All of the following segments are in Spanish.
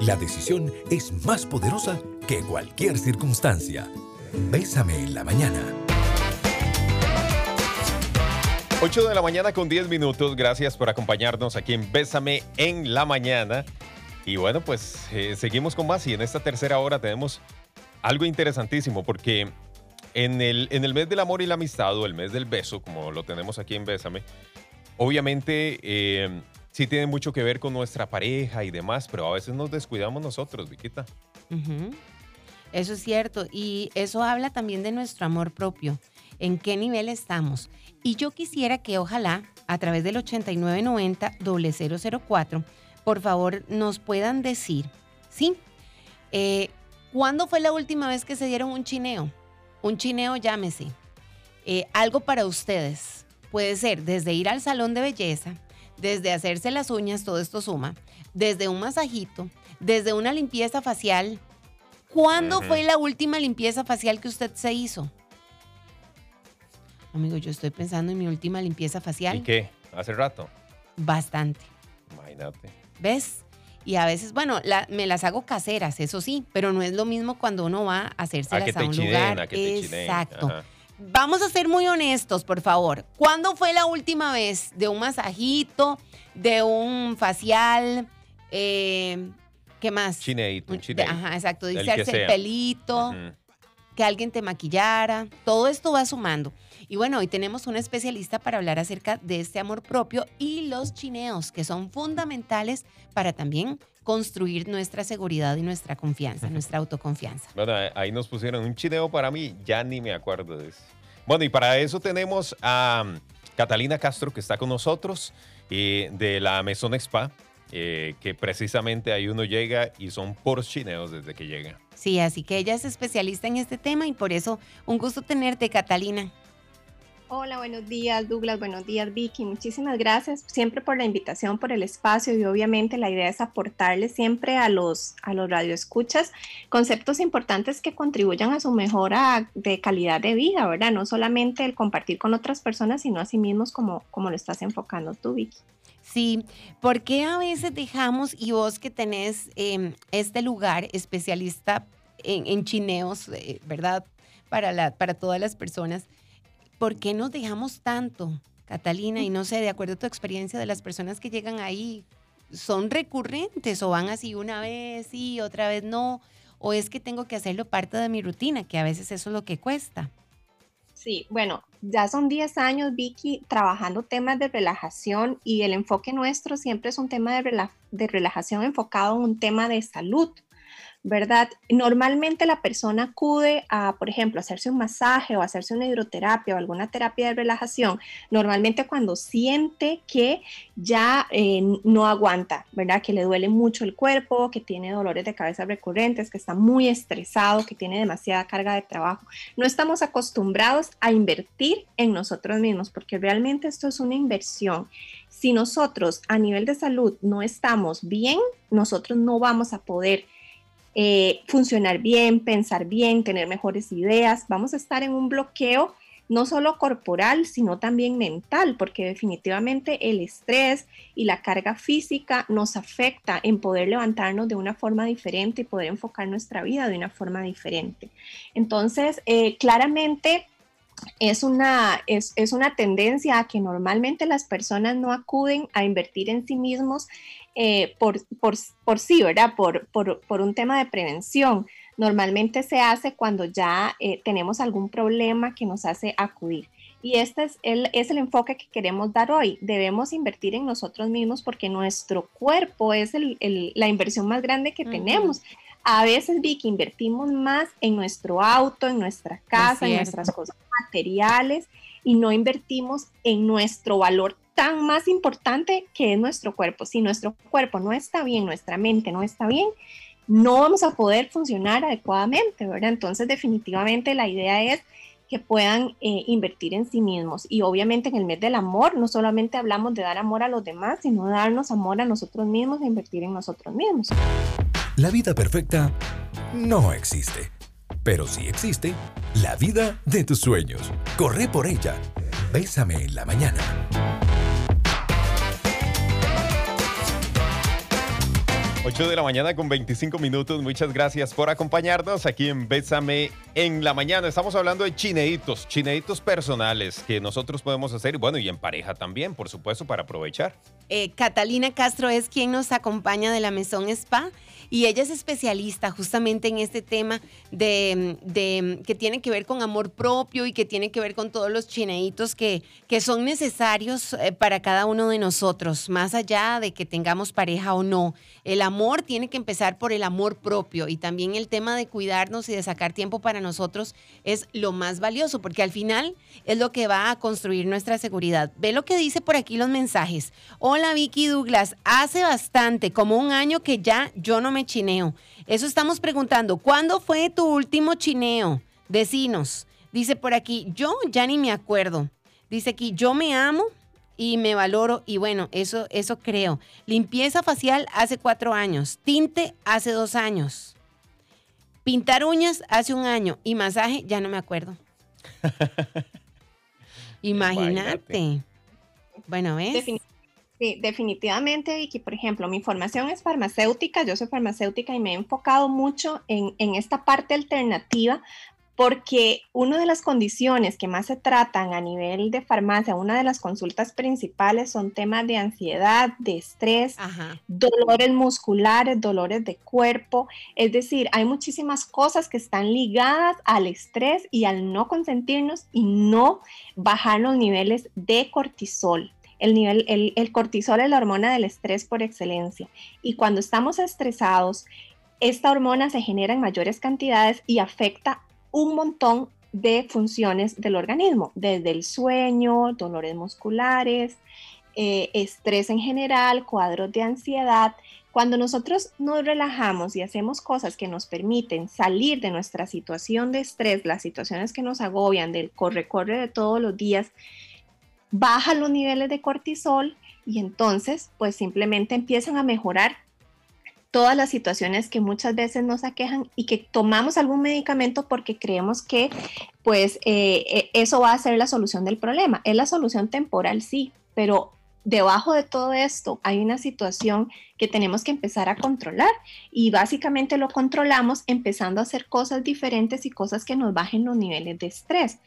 la decisión es más poderosa que cualquier circunstancia. Bésame en la mañana. 8 de la mañana con 10 minutos. Gracias por acompañarnos aquí en Bésame en la mañana. Y bueno, pues eh, seguimos con más y en esta tercera hora tenemos algo interesantísimo porque en el, en el mes del amor y la amistad o el mes del beso, como lo tenemos aquí en Bésame, obviamente eh, sí tiene mucho que ver con nuestra pareja y demás, pero a veces nos descuidamos nosotros, Viquita. Eso es cierto y eso habla también de nuestro amor propio, en qué nivel estamos. Y yo quisiera que ojalá a través del 8990-004, por favor nos puedan decir, ¿sí? Eh, ¿Cuándo fue la última vez que se dieron un chineo? Un chineo, llámese. Eh, algo para ustedes. Puede ser desde ir al salón de belleza, desde hacerse las uñas, todo esto suma, desde un masajito, desde una limpieza facial. ¿Cuándo fue la última limpieza facial que usted se hizo? Amigo, yo estoy pensando en mi última limpieza facial. ¿Y qué? ¿Hace rato? Bastante. Imagínate. ¿Ves? Y a veces, bueno, me las hago caseras, eso sí, pero no es lo mismo cuando uno va a hacérselas a, a un lugar. A que Exacto. Vamos a ser muy honestos, por favor. ¿Cuándo fue la última vez de un masajito, de un facial? Eh, ¿Qué más? Chineito, un Ajá, exacto. Dice el pelito, que alguien te maquillara. Todo esto va sumando. Y bueno, hoy tenemos un especialista para hablar acerca de este amor propio y los chineos, que son fundamentales para también construir nuestra seguridad y nuestra confianza, nuestra autoconfianza. Bueno, ahí nos pusieron un chineo para mí, ya ni me acuerdo de eso. Bueno, y para eso tenemos a um, Catalina Castro, que está con nosotros, eh, de la Maison Spa. Eh, que precisamente ahí uno llega y son por chineos desde que llega. Sí, así que ella es especialista en este tema y por eso un gusto tenerte, Catalina. Hola, buenos días Douglas, buenos días Vicky, muchísimas gracias siempre por la invitación, por el espacio y obviamente la idea es aportarle siempre a los, a los radioescuchas conceptos importantes que contribuyan a su mejora de calidad de vida, ¿verdad? No solamente el compartir con otras personas, sino a sí mismos como, como lo estás enfocando tú Vicky. Sí, porque a veces dejamos, y vos que tenés em, este lugar especialista en, chineos, eh, ¿verdad? Para, la, para todas las personas, ¿por qué nos dejamos tanto, Catalina? Y no sé, de acuerdo a tu experiencia de las personas que llegan ahí, ¿son recurrentes o van así una vez y otra vez no? ¿O es que tengo que hacerlo parte de mi rutina, que a veces eso es lo que cuesta? Sí, bueno, ya son 10 años, Vicky, trabajando temas de relajación y el enfoque nuestro siempre es un tema de, de relajación enfocado en un tema de salud. ¿Verdad? Normalmente la persona acude a, por ejemplo, hacerse un masaje o hacerse una hidroterapia o alguna terapia de relajación, normalmente cuando siente que ya eh, no aguanta, ¿verdad? Que le duele mucho el cuerpo, que tiene dolores de cabeza recurrentes, que está muy estresado, que tiene demasiada carga de trabajo. No estamos acostumbrados a invertir en nosotros mismos porque realmente esto es una inversión. Si nosotros a nivel de salud no estamos bien, nosotros no vamos a poder eh, funcionar bien, pensar bien, tener mejores ideas. Vamos a estar en un bloqueo no solo corporal, sino también mental, porque definitivamente el estrés y la carga física nos afecta en poder levantarnos de una forma diferente y poder enfocar nuestra vida de una forma diferente. Entonces, eh, claramente es una, es, una tendencia a que normalmente las personas no acuden a invertir en sí mismos eh, por, por, sí, ¿verdad? Por, por, un tema de prevención. Normalmente se hace cuando ya eh, tenemos algún problema que nos hace acudir. Y este es el, es el enfoque que queremos dar hoy. Debemos invertir en nosotros mismos porque nuestro cuerpo es la inversión más grande que tenemos a veces vi que invertimos más en nuestro auto, en nuestra casa, en nuestras cosas materiales y no invertimos en nuestro valor tan más importante que es nuestro cuerpo. Si nuestro cuerpo no está bien, nuestra mente no está bien, no vamos a poder funcionar adecuadamente, ¿verdad? Entonces definitivamente la idea es que puedan eh, invertir en sí mismos. Y obviamente en el mes del amor no solamente hablamos de dar amor a los demás, sino darnos amor a nosotros mismos e invertir en nosotros mismos. La vida perfecta no existe, pero sí existe la vida de tus sueños. Corre por ella. Bésame en la mañana. 8 de la mañana con 25 minutos. Muchas gracias por acompañarnos aquí en Bésame en la mañana. Estamos hablando de chineitos, chineitos personales que nosotros podemos hacer, bueno, y en pareja también, por supuesto, para aprovechar. Eh, Catalina Castro es quien nos acompaña de la Mesón Spa y ella es especialista justamente en este tema de, que tiene que ver con amor propio y que tiene que ver con todos los chineitos que, que son necesarios eh, para cada uno de nosotros, más allá de que tengamos pareja o no. El amor tiene que empezar por el amor propio y también el tema de cuidarnos y de sacar tiempo para nosotros es lo más valioso, porque al final es lo que va a construir nuestra seguridad. Ve lo que dice por aquí los mensajes. Hola Vicky Douglas, hace bastante, como un año que ya yo no me chineo. Eso estamos preguntando. ¿Cuándo fue tu último chineo? Decinos. Dice por aquí, yo ya ni me acuerdo. Dice aquí, yo me amo y me valoro y bueno, eso, eso creo. Limpieza facial hace cuatro años, tinte hace dos años, pintar uñas hace un año y masaje ya no me acuerdo. Imagínate. Bueno, ¿ves? Sí, definitivamente, y que por ejemplo, mi formación es farmacéutica, yo soy farmacéutica y me he enfocado mucho en, en esta parte alternativa porque una de las condiciones que más se tratan a nivel de farmacia, una de las consultas principales son temas de ansiedad, de estrés, dolores musculares, dolores de cuerpo. Es decir, hay muchísimas cosas que están ligadas al estrés y al no consentirnos y no bajar los niveles de cortisol. El, nivel, el, el cortisol es la hormona del estrés por excelencia. Y cuando estamos estresados, esta hormona se genera en mayores cantidades y afecta un montón de funciones del organismo, desde el sueño, dolores musculares, eh, estrés en general, cuadros de ansiedad. Cuando nosotros nos relajamos y hacemos cosas que nos permiten salir de nuestra situación de estrés, las situaciones que nos agobian, del corre-corre de todos los días, bajan los niveles de cortisol y entonces pues simplemente empiezan a mejorar todas las situaciones que muchas veces nos aquejan y que tomamos algún medicamento porque creemos que pues eh, eh, eso va a ser la solución del problema. Es la solución temporal, sí, pero debajo de todo esto hay una situación que tenemos que empezar a controlar y básicamente lo controlamos empezando a hacer cosas diferentes y cosas que nos bajen los niveles de estrés.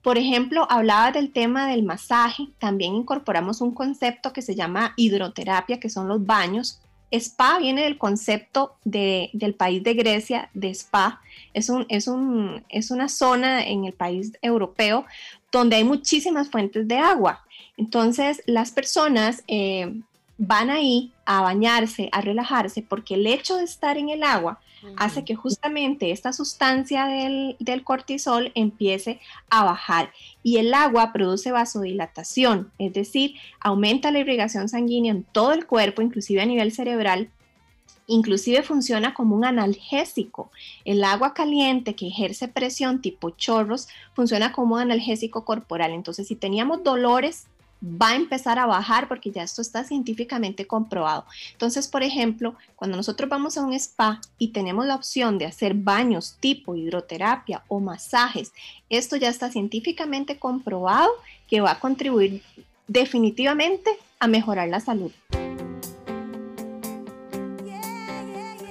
Por ejemplo, hablaba del tema del masaje, también incorporamos un concepto que se llama hidroterapia, que son los baños Spa viene del concepto del país de Grecia, de spa. Es, un, es, un, es una zona en el país europeo donde hay muchísimas fuentes de agua. Entonces, las personas eh, van ahí a bañarse, a relajarse, porque el hecho de estar en el agua hace que justamente esta sustancia del, cortisol empiece a bajar y el agua produce vasodilatación, es decir, aumenta la irrigación sanguínea en todo el cuerpo, inclusive a nivel cerebral, inclusive funciona como un analgésico. El agua caliente que ejerce presión tipo chorros funciona como un analgésico corporal. Entonces, si teníamos dolores va a empezar a bajar porque ya esto está científicamente comprobado. Entonces, por ejemplo, cuando nosotros vamos a un spa y tenemos la opción de hacer baños tipo hidroterapia o masajes, esto ya está científicamente comprobado que va a contribuir definitivamente a mejorar la salud.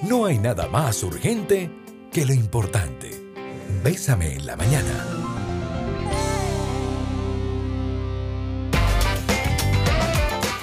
No hay nada más urgente que lo importante. Bésame en la mañana.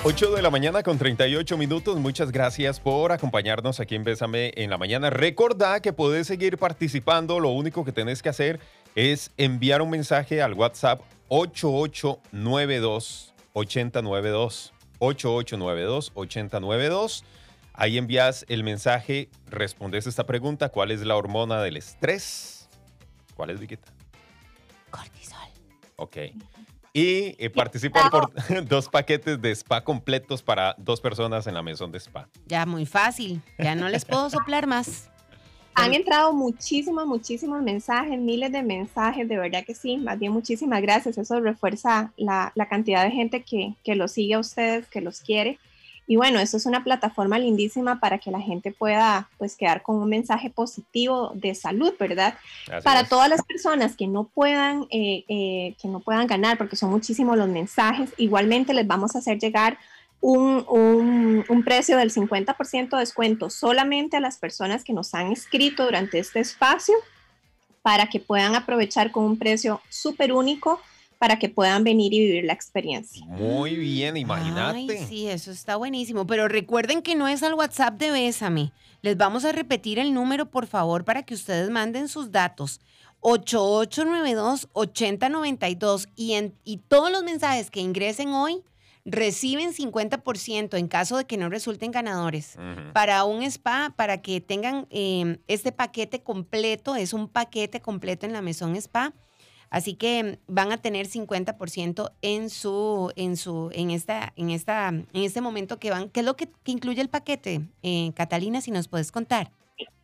8 de la mañana con 38 minutos. Muchas gracias por acompañarnos aquí en Bésame en la mañana. Recordá que podés seguir participando. Lo único que tenés que hacer es enviar un mensaje al WhatsApp 8892 892 8892 892. Ahí envías el mensaje, respondes esta pregunta, ¿cuál es la hormona del estrés? ¿Cuál es, Viquita? Cortisol. Ok y eh, participan por dos paquetes de spa completos para dos personas en la mesón de spa. Ya muy fácil, ya no les puedo soplar más. Han entrado muchísimos, muchísimos mensajes, miles de mensajes, de verdad que sí, más bien muchísimas gracias, eso refuerza la, la cantidad de gente que, que los sigue a ustedes, que los quiere. Y bueno, esto es una plataforma lindísima para que la gente pueda pues quedar con un mensaje positivo de salud, ¿verdad? para todas las personas que no puedan eh, eh, que no puedan ganar, porque son muchísimos los mensajes, igualmente les vamos a hacer llegar un, un, un precio del 50% de descuento solamente a las personas que nos han escrito durante este espacio para que puedan aprovechar con un precio súper único para que puedan venir y vivir la experiencia. Muy bien, imagínate. Ay, sí, eso está buenísimo. Pero recuerden que no es al WhatsApp de Bésame. Les vamos a repetir el número, por favor, para que ustedes manden sus datos. 8892-8092 y, en, y todos los mensajes que ingresen hoy reciben 50% en caso de que no resulten ganadores. Para un spa, para que tengan eh, este paquete completo, es un paquete completo en la Mesón Spa. Así que van a tener 50% en su, en su, en esta, en esta, en este momento que van. ¿Qué es lo que, incluye el paquete? Eh, Catalina, si nos puedes contar.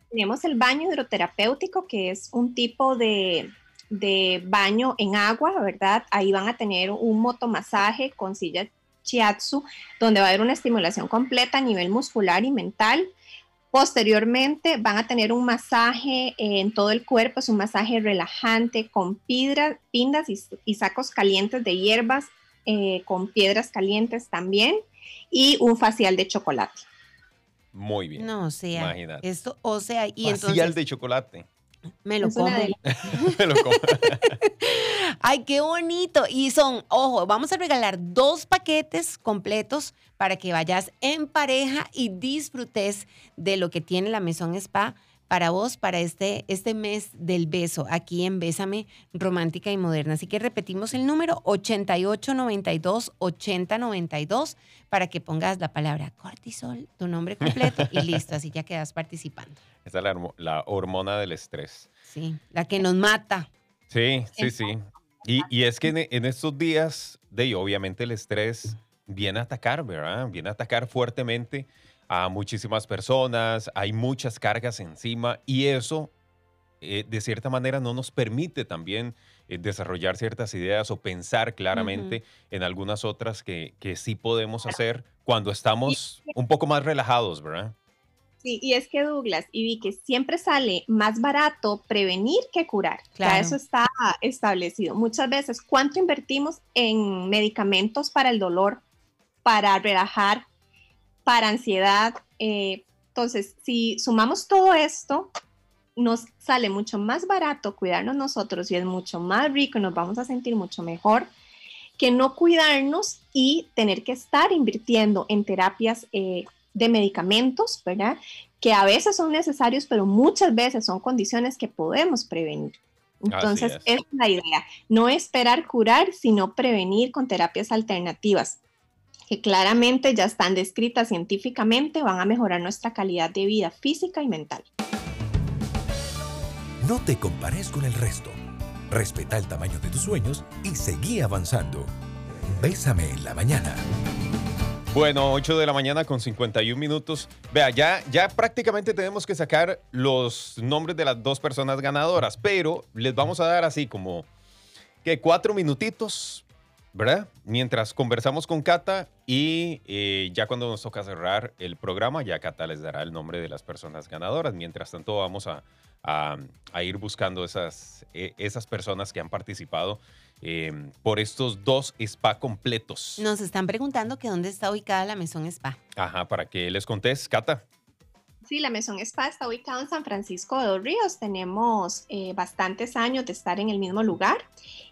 Tenemos el baño hidroterapéutico, que es un tipo de, de baño en agua, ¿verdad? Ahí van a tener un motomasaje con silla shiatsu, donde va a haber una estimulación completa a nivel muscular y mental. Posteriormente van a tener un masaje en todo el cuerpo, es un masaje relajante con piedra, pindas y, y sacos calientes de hierbas, eh, con piedras calientes también, y un facial de chocolate. Muy bien. No, o sea, Imagínate. esto, o sea, y Facial entonces de chocolate. me lo como. Me lo como. Ay, qué bonito. Y son, ojo, vamos a regalar dos paquetes completos para que vayas en pareja y disfrutes de lo que tiene la Mesón Spa para vos, para este, este mes del beso, aquí en Bésame Romántica y Moderna. Así que repetimos el número 8892-8092 para que pongas la palabra cortisol, tu nombre completo y listo, así ya quedas participando. Esa es la, la hormona del estrés. Sí, la que nos mata. Sí, sí, sí. Y, y es que en, en estos días, de obviamente el estrés viene a atacar, ¿verdad? Viene a atacar fuertemente a muchísimas personas, hay muchas cargas encima y eso, eh, de cierta manera, no nos permite también eh, desarrollar ciertas ideas o pensar claramente en algunas otras que, que sí podemos hacer cuando estamos un poco más relajados, ¿verdad? Sí, y es que Douglas y vi que siempre sale más barato prevenir que curar. Claro. Ya eso está establecido. Muchas veces, ¿cuánto invertimos en medicamentos para el dolor, para relajar, para ansiedad? Eh, entonces, si sumamos todo esto, nos sale mucho más barato cuidarnos nosotros y es mucho más rico nos vamos a sentir mucho mejor que no cuidarnos y tener que estar invirtiendo en terapias eh, de medicamentos, ¿verdad? Que a veces son necesarios, pero muchas veces son condiciones que podemos prevenir. Entonces, es. esa es la idea. No esperar curar, sino prevenir con terapias alternativas que claramente ya están descritas científicamente, van a mejorar nuestra calidad de vida física y mental. No te compares con el resto. Respeta el tamaño de tus sueños y seguí avanzando. Bésame en la mañana. Bueno, 8 de la mañana con 51 minutos. Vea, ya, ya prácticamente tenemos que sacar los nombres de las dos personas ganadoras, pero les vamos a dar así como que cuatro minutitos, ¿verdad? Mientras conversamos con Cata y eh, ya cuando nos toca cerrar el programa, ya Cata les dará el nombre de las personas ganadoras. Mientras tanto, vamos a, ir buscando esas, eh, esas personas que han participado eh, por estos dos spa completos. Nos están preguntando que dónde está ubicada la Mesón Spa. Ajá, para que les contés, Cata. Sí, la Mesón Spa está ubicada en San Francisco de los Ríos. Tenemos eh, bastantes años de estar en el mismo lugar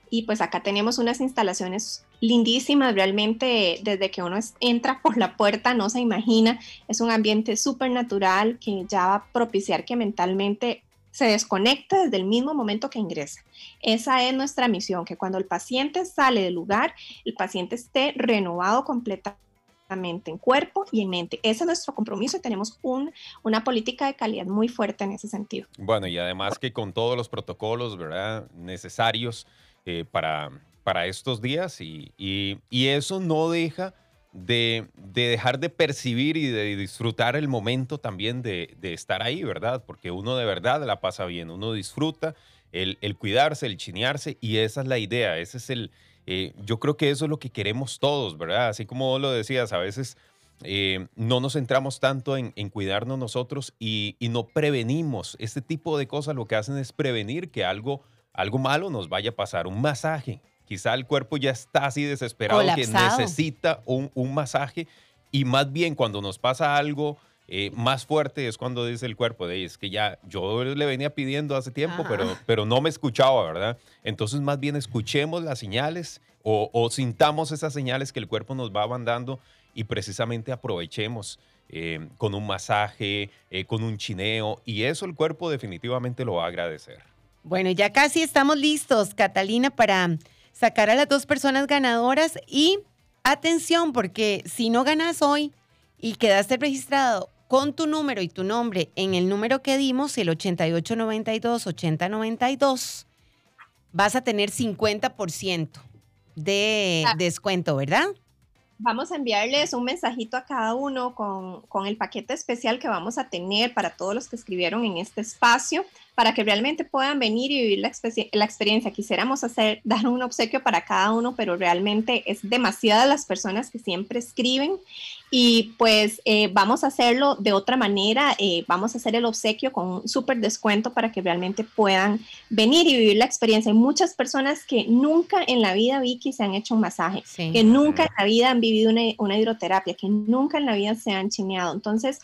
y pues acá tenemos unas instalaciones lindísimas. Realmente desde que uno es- entra por la puerta no se imagina. Es un ambiente súper natural que ya va a propiciar que mentalmente se desconecte desde el mismo momento que ingresa. Esa es nuestra misión, que cuando el paciente sale del lugar, el paciente esté renovado completamente en cuerpo y en mente. Ese es nuestro compromiso y tenemos un, una política de calidad muy fuerte en ese sentido. Bueno, y además que con todos los protocolos, ¿verdad? Necesarios eh, para, para estos días y- y eso no deja de, de dejar de percibir y de disfrutar el momento también de, estar ahí, ¿verdad? Porque uno de verdad la pasa bien, uno disfruta el, cuidarse, el chinearse y esa es la idea, ese es el... eh, yo creo que eso es lo que queremos todos, ¿verdad? Así como vos lo decías, a veces eh, no nos centramos tanto en, en cuidarnos nosotros y, y no prevenimos. Este tipo de cosas lo que hacen es prevenir que algo, algo malo nos vaya a pasar. Un masaje. Quizá el cuerpo ya está así desesperado que necesita un, un masaje y más bien cuando nos pasa algo eh, más fuerte es cuando dice el cuerpo, de, es que ya yo le venía pidiendo hace tiempo, pero, pero no me escuchaba, ¿verdad? Entonces más bien escuchemos las señales o, sintamos esas señales que el cuerpo nos va mandando y precisamente aprovechemos eh, con un masaje, eh, con un chineo, y eso el cuerpo definitivamente lo va a agradecer. Bueno, ya casi estamos listos, Catalina, para sacar a las dos personas ganadoras y atención, porque si no ganas hoy y quedaste registrado con tu número y tu nombre en el número que dimos, el 8892-8092, vas a tener 50% de ah. descuento, ¿verdad? Vamos a enviarles un mensajito a cada uno con, con, el paquete especial que vamos a tener para todos los que escribieron en este espacio para que realmente puedan venir y vivir la, la, experiencia. Quisiéramos hacer, dar un obsequio para cada uno, pero realmente es demasiadas las personas que siempre escriben y pues eh, vamos a hacerlo de otra manera, eh, vamos a hacer el obsequio con un súper descuento para que realmente puedan venir y vivir la experiencia. Hay muchas personas que nunca en la vida, Vicky, se han hecho un masaje, que nunca en la vida han vivido una, una, hidroterapia, que nunca en la vida se han chineado. Entonces,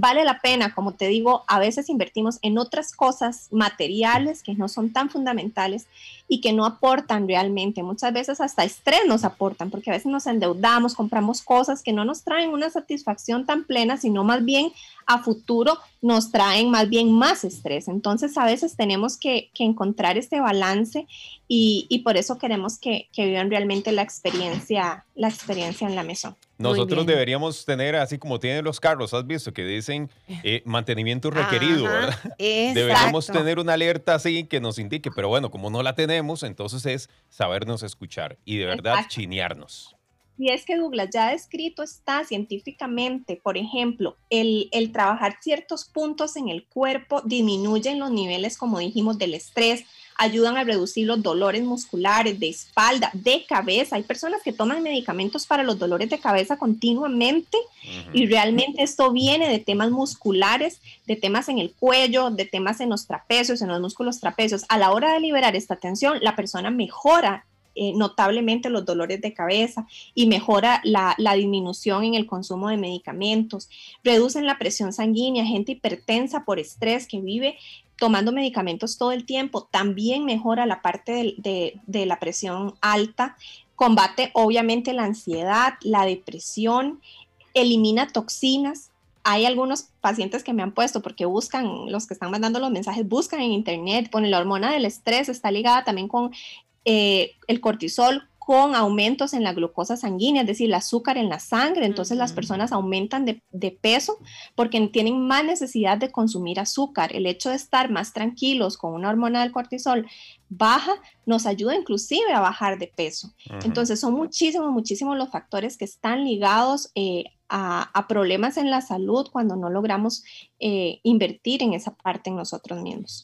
vale la pena, como te digo, a veces invertimos en otras cosas materiales que no son tan fundamentales y que no aportan realmente. Muchas veces hasta estrés nos aportan, porque a veces nos endeudamos, compramos cosas que no nos traen una satisfacción tan plena, sino más bien a futuro nos traen más bien más estrés. Entonces a veces tenemos que, encontrar este balance y, por eso queremos que, que, vivan realmente la experiencia, la experiencia en la mesa. Nosotros deberíamos tener, así como tienen los carros, has visto que dicen eh, mantenimiento requerido, ¿verdad? Deberíamos tener una alerta así que nos indique, pero bueno, como no la tenemos, entonces es sabernos escuchar y de verdad chinearnos. Y es que Douglas ya descrito está científicamente, por ejemplo, el, el trabajar ciertos puntos en el cuerpo disminuyen los niveles, como dijimos, del estrés, ayudan a reducir los dolores musculares, de espalda, de cabeza. Hay personas que toman medicamentos para los dolores de cabeza continuamente y realmente esto viene de temas musculares, de temas en el cuello, de temas en los trapecios, en los músculos trapecios. A la hora de liberar esta tensión, la persona mejora eh, notablemente los dolores de cabeza y mejora la, disminución en el consumo de medicamentos, reducen la presión sanguínea, gente hipertensa por estrés que vive tomando medicamentos todo el tiempo, también mejora la parte de, de la presión alta, combate obviamente la ansiedad, la depresión, elimina toxinas, hay algunos pacientes que me han puesto porque buscan, los que están mandando los mensajes, buscan en internet, ponen la hormona del estrés, está ligada también con eh, el cortisol con aumentos en la glucosa sanguínea, es decir, el azúcar en la sangre. Entonces las personas aumentan de, peso porque tienen más necesidad de consumir azúcar. El hecho de estar más tranquilos con una hormona del cortisol baja nos ayuda inclusive a bajar de peso. Entonces son muchísimos, muchísimos los factores que están ligados eh, a, problemas en la salud cuando no logramos eh, invertir en esa parte en nosotros mismos.